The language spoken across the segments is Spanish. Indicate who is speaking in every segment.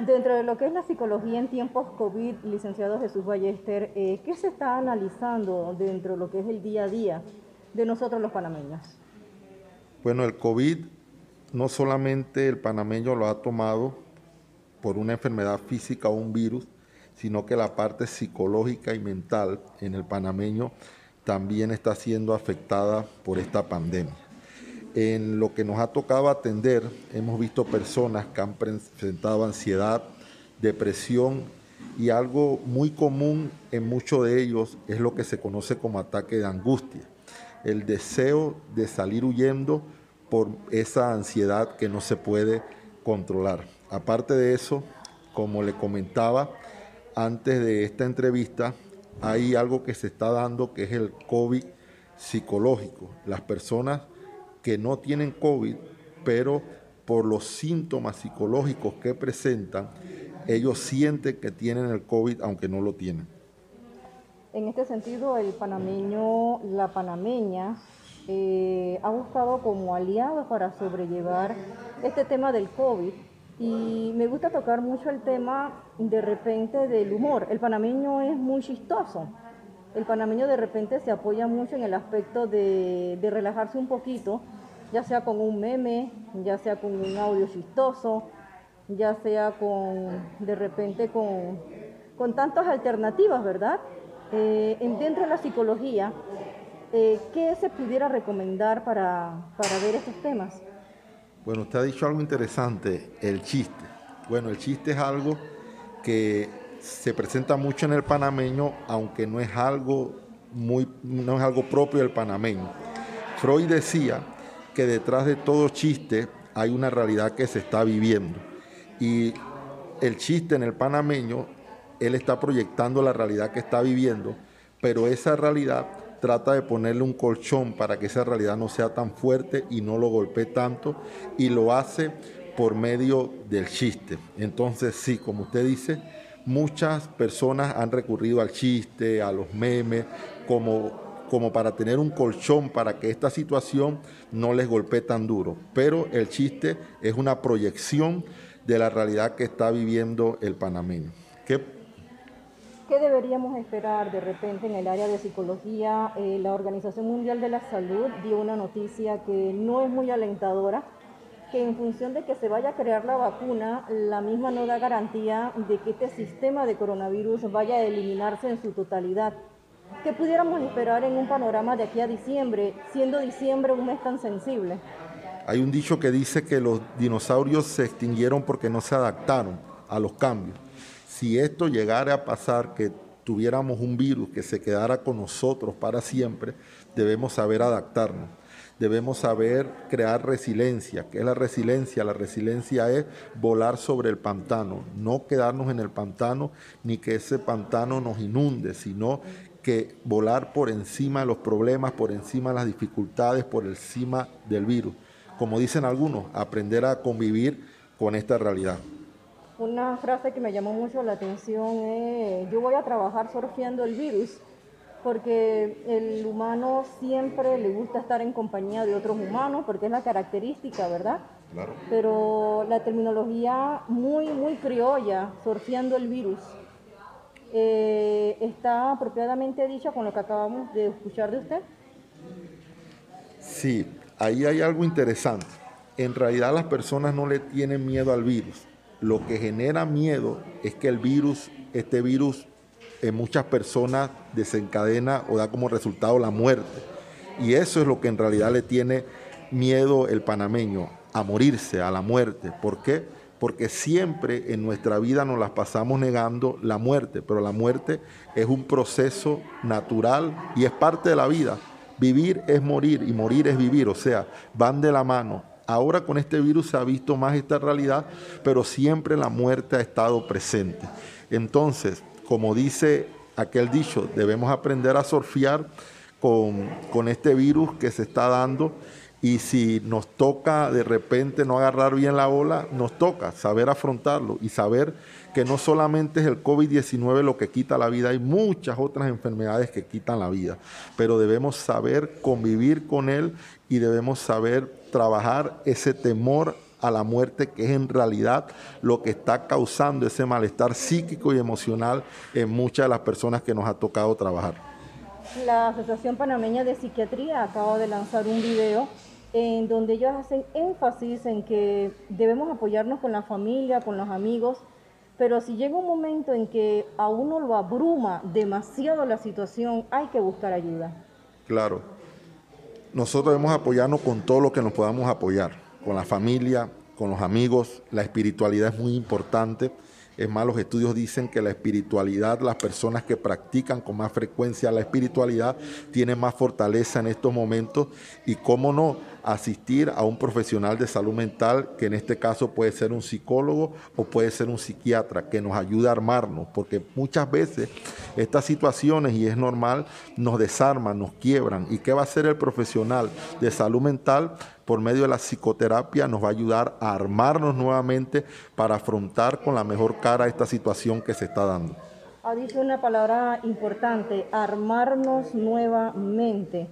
Speaker 1: Dentro de lo que es la psicología en tiempos COVID, licenciado Jesús Ballester, eh, ¿qué se está analizando dentro de lo que es el día a día de nosotros los panameños?
Speaker 2: Bueno, el COVID no solamente el panameño lo ha tomado por una enfermedad física o un virus, sino que la parte psicológica y mental en el panameño también está siendo afectada por esta pandemia. En lo que nos ha tocado atender, hemos visto personas que han presentado ansiedad, depresión y algo muy común en muchos de ellos es lo que se conoce como ataque de angustia, el deseo de salir huyendo por esa ansiedad que no se puede controlar. Aparte de eso, como le comentaba antes de esta entrevista, hay algo que se está dando que es el COVID psicológico. Las personas que no tienen COVID, pero por los síntomas psicológicos que presentan, ellos sienten que tienen el COVID aunque no lo tienen.
Speaker 1: En este sentido, el panameño, la panameña, eh, ha buscado como aliado para sobrellevar este tema del COVID y me gusta tocar mucho el tema de repente del humor. El panameño es muy chistoso. El panameño de repente se apoya mucho en el aspecto de, relajarse un poquito, ya sea con un meme, ya sea con un audio chistoso, ya sea con de repente con, con tantas alternativas, ¿verdad? Eh, dentro de la psicología, eh, ¿qué se pudiera recomendar para, para ver estos temas?
Speaker 2: Bueno, usted ha dicho algo interesante, el chiste. Bueno, el chiste es algo que se presenta mucho en el panameño, aunque no es algo muy, no es algo propio del panameño. Freud decía que detrás de todo chiste hay una realidad que se está viviendo. Y el chiste en el panameño, él está proyectando la realidad que está viviendo, pero esa realidad trata de ponerle un colchón para que esa realidad no sea tan fuerte y no lo golpee tanto y lo hace por medio del chiste. Entonces sí, como usted dice, muchas personas han recurrido al chiste, a los memes, como, como para tener un colchón para que esta situación no les golpee tan duro. Pero el chiste es una proyección de la realidad que está viviendo el panameño.
Speaker 1: ¿Qué deberíamos esperar de repente en el área de psicología? Eh, la Organización Mundial de la Salud dio una noticia que no es muy alentadora, que en función de que se vaya a crear la vacuna, la misma no da garantía de que este sistema de coronavirus vaya a eliminarse en su totalidad. ¿Qué pudiéramos esperar en un panorama de aquí a diciembre, siendo diciembre un mes tan sensible?
Speaker 2: Hay un dicho que dice que los dinosaurios se extinguieron porque no se adaptaron a los cambios si esto llegara a pasar, que tuviéramos un virus que se quedara con nosotros para siempre, debemos saber adaptarnos. Debemos saber crear resiliencia. ¿Qué es la resiliencia? La resiliencia es volar sobre el pantano, no quedarnos en el pantano ni que ese pantano nos inunde, sino que volar por encima de los problemas, por encima de las dificultades, por encima del virus. Como dicen algunos, aprender a convivir con esta realidad.
Speaker 1: Una frase que me llamó mucho la atención es, yo voy a trabajar surfeando el virus, porque el humano siempre le gusta estar en compañía de otros humanos, porque es la característica, ¿verdad? Claro. Pero la terminología muy, muy criolla, surfeando el virus, eh, ¿está apropiadamente dicha con lo que acabamos de escuchar de usted?
Speaker 2: Sí, ahí hay algo interesante. En realidad las personas no le tienen miedo al virus lo que genera miedo es que el virus, este virus en muchas personas desencadena o da como resultado la muerte. Y eso es lo que en realidad le tiene miedo el panameño, a morirse, a la muerte. ¿Por qué? Porque siempre en nuestra vida nos las pasamos negando la muerte, pero la muerte es un proceso natural y es parte de la vida. Vivir es morir y morir es vivir, o sea, van de la mano. Ahora con este virus se ha visto más esta realidad, pero siempre la muerte ha estado presente. Entonces, como dice aquel dicho, debemos aprender a surfear con, con este virus que se está dando y si nos toca de repente no agarrar bien la ola, nos toca saber afrontarlo y saber que no solamente es el COVID-19 lo que quita la vida, hay muchas otras enfermedades que quitan la vida, pero debemos saber convivir con él y debemos saber trabajar ese temor a la muerte, que es en realidad lo que está causando ese malestar psíquico y emocional en muchas de las personas que nos ha tocado trabajar.
Speaker 1: La Asociación Panameña de Psiquiatría acaba de lanzar un video en donde ellos hacen énfasis en que debemos apoyarnos con la familia, con los amigos, pero si llega un momento en que a uno lo abruma demasiado la situación, hay que buscar ayuda.
Speaker 2: Claro. Nosotros debemos apoyarnos con todo lo que nos podamos apoyar, con la familia, con los amigos. La espiritualidad es muy importante. Es más, los estudios dicen que la espiritualidad, las personas que practican con más frecuencia la espiritualidad, tienen más fortaleza en estos momentos. Y cómo no, asistir a un profesional de salud mental, que en este caso puede ser un psicólogo o puede ser un psiquiatra, que nos ayude a armarnos, porque muchas veces estas situaciones, y es normal, nos desarman, nos quiebran. ¿Y qué va a hacer el profesional de salud mental? Por medio de la psicoterapia nos va a ayudar a armarnos nuevamente para afrontar con la mejor cara esta situación que se está dando.
Speaker 1: Ha dicho una palabra importante, armarnos nuevamente.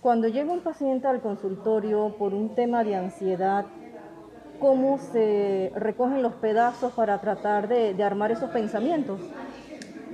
Speaker 1: Cuando llega un paciente al consultorio por un tema de ansiedad, ¿cómo se recogen los pedazos para tratar de, armar esos pensamientos?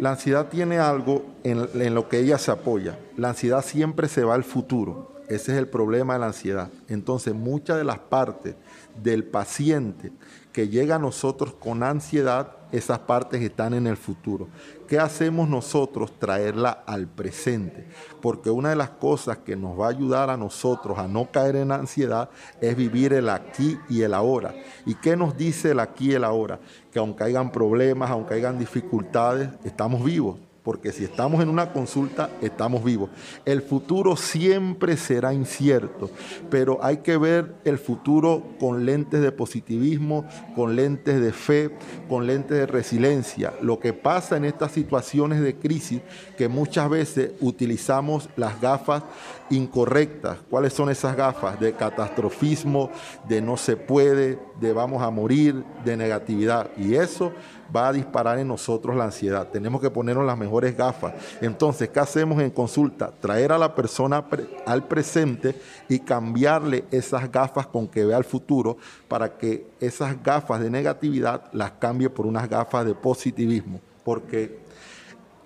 Speaker 2: La ansiedad tiene algo en, lo que ella se apoya. La ansiedad siempre se va al futuro. Ese es el problema de la ansiedad. Entonces, muchas de las partes del paciente que llega a nosotros con ansiedad esas partes están en el futuro. ¿Qué hacemos nosotros? Traerla al presente. Porque una de las cosas que nos va a ayudar a nosotros a no caer en ansiedad es vivir el aquí y el ahora. ¿Y qué nos dice el aquí y el ahora? Que aunque hayan problemas, aunque hayan dificultades, estamos vivos porque si estamos en una consulta, estamos vivos. El futuro siempre será incierto, pero hay que ver el futuro con lentes de positivismo, con lentes de fe, con lentes de resiliencia. Lo que pasa en estas situaciones de crisis, que muchas veces utilizamos las gafas incorrectas. ¿Cuáles son esas gafas? De catastrofismo, de no se puede, de vamos a morir, de negatividad. Y eso va a disparar en nosotros la ansiedad. Tenemos que ponernos las mejores gafas. Entonces, ¿qué hacemos en consulta? Traer a la persona al presente y cambiarle esas gafas con que vea el futuro para que esas gafas de negatividad las cambie por unas gafas de positivismo. Porque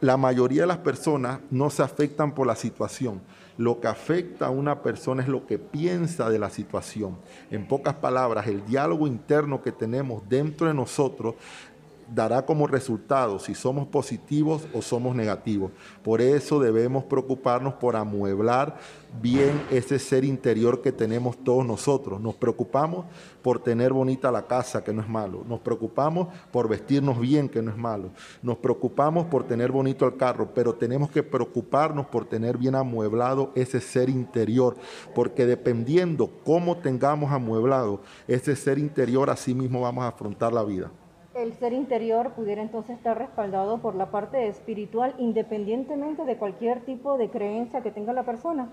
Speaker 2: la mayoría de las personas no se afectan por la situación. Lo que afecta a una persona es lo que piensa de la situación. En pocas palabras, el diálogo interno que tenemos dentro de nosotros dará como resultado si somos positivos o somos negativos. Por eso debemos preocuparnos por amueblar bien ese ser interior que tenemos todos nosotros. Nos preocupamos por tener bonita la casa, que no es malo. Nos preocupamos por vestirnos bien, que no es malo. Nos preocupamos por tener bonito el carro, pero tenemos que preocuparnos por tener bien amueblado ese ser interior, porque dependiendo cómo tengamos amueblado ese ser interior, así mismo vamos a afrontar la vida
Speaker 1: el ser interior pudiera entonces estar respaldado por la parte espiritual independientemente de cualquier tipo de creencia que tenga la persona.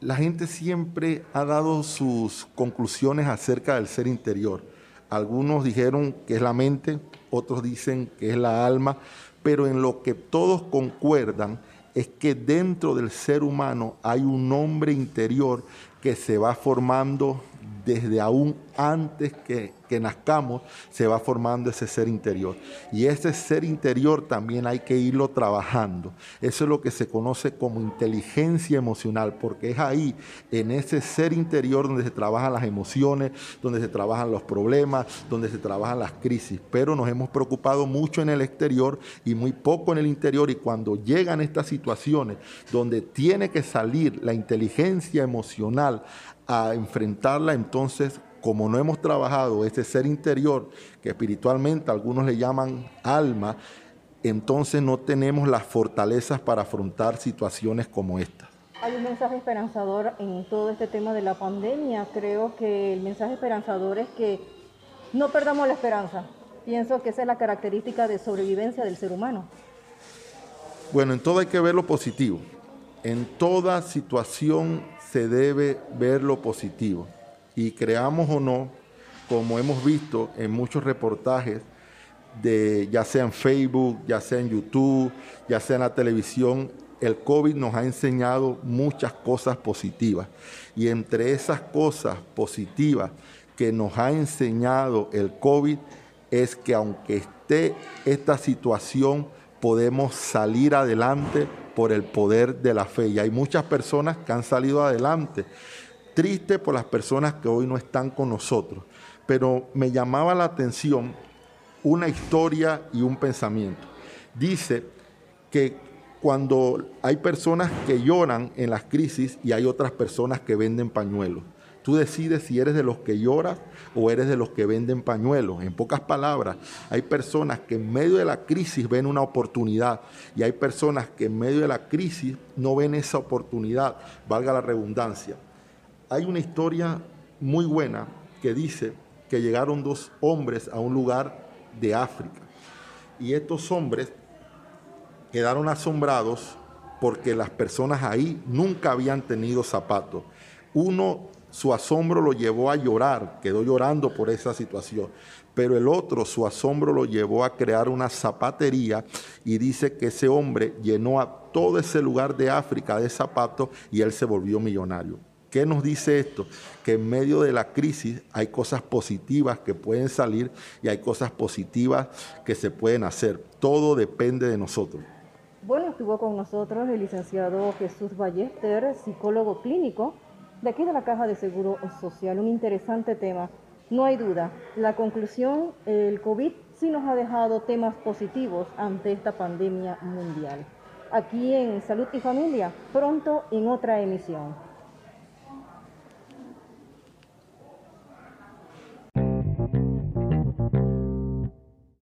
Speaker 2: La gente siempre ha dado sus conclusiones acerca del ser interior. Algunos dijeron que es la mente, otros dicen que es la alma, pero en lo que todos concuerdan es que dentro del ser humano hay un hombre interior que se va formando desde aún antes que, nazcamos, se va formando ese ser interior. Y ese ser interior también hay que irlo trabajando. Eso es lo que se conoce como inteligencia emocional, porque es ahí, en ese ser interior, donde se trabajan las emociones, donde se trabajan los problemas, donde se trabajan las crisis. Pero nos hemos preocupado mucho en el exterior y muy poco en el interior. Y cuando llegan estas situaciones donde tiene que salir la inteligencia emocional a enfrentarla, entonces, como no hemos trabajado ese ser interior, que espiritualmente algunos le llaman alma, entonces no tenemos las fortalezas para afrontar situaciones como esta.
Speaker 1: Hay un mensaje esperanzador en todo este tema de la pandemia. Creo que el mensaje esperanzador es que no perdamos la esperanza. Pienso que esa es la característica de sobrevivencia del ser humano.
Speaker 2: Bueno, en todo hay que ver lo positivo. En toda situación se debe ver lo positivo. Y creamos o no, como hemos visto en muchos reportajes, de, ya sea en Facebook, ya sea en YouTube, ya sea en la televisión, el COVID nos ha enseñado muchas cosas positivas. Y entre esas cosas positivas que nos ha enseñado el COVID es que aunque esté esta situación, podemos salir adelante por el poder de la fe. Y hay muchas personas que han salido adelante. Triste por las personas que hoy no están con nosotros. Pero me llamaba la atención una historia y un pensamiento. Dice que cuando hay personas que lloran en las crisis y hay otras personas que venden pañuelos. Tú decides si eres de los que lloras o eres de los que venden pañuelos. En pocas palabras, hay personas que en medio de la crisis ven una oportunidad y hay personas que en medio de la crisis no ven esa oportunidad, valga la redundancia. Hay una historia muy buena que dice que llegaron dos hombres a un lugar de África y estos hombres quedaron asombrados porque las personas ahí nunca habían tenido zapatos. Uno su asombro lo llevó a llorar, quedó llorando por esa situación. Pero el otro, su asombro lo llevó a crear una zapatería y dice que ese hombre llenó a todo ese lugar de África de zapatos y él se volvió millonario. ¿Qué nos dice esto? Que en medio de la crisis hay cosas positivas que pueden salir y hay cosas positivas que se pueden hacer. Todo depende de nosotros.
Speaker 1: Bueno, estuvo con nosotros el licenciado Jesús Ballester, psicólogo clínico de aquí de la Caja de Seguro Social. Un interesante tema. No hay duda, la conclusión, el COVID sí nos ha dejado temas positivos ante esta pandemia mundial. Aquí en Salud y Familia, pronto en otra emisión.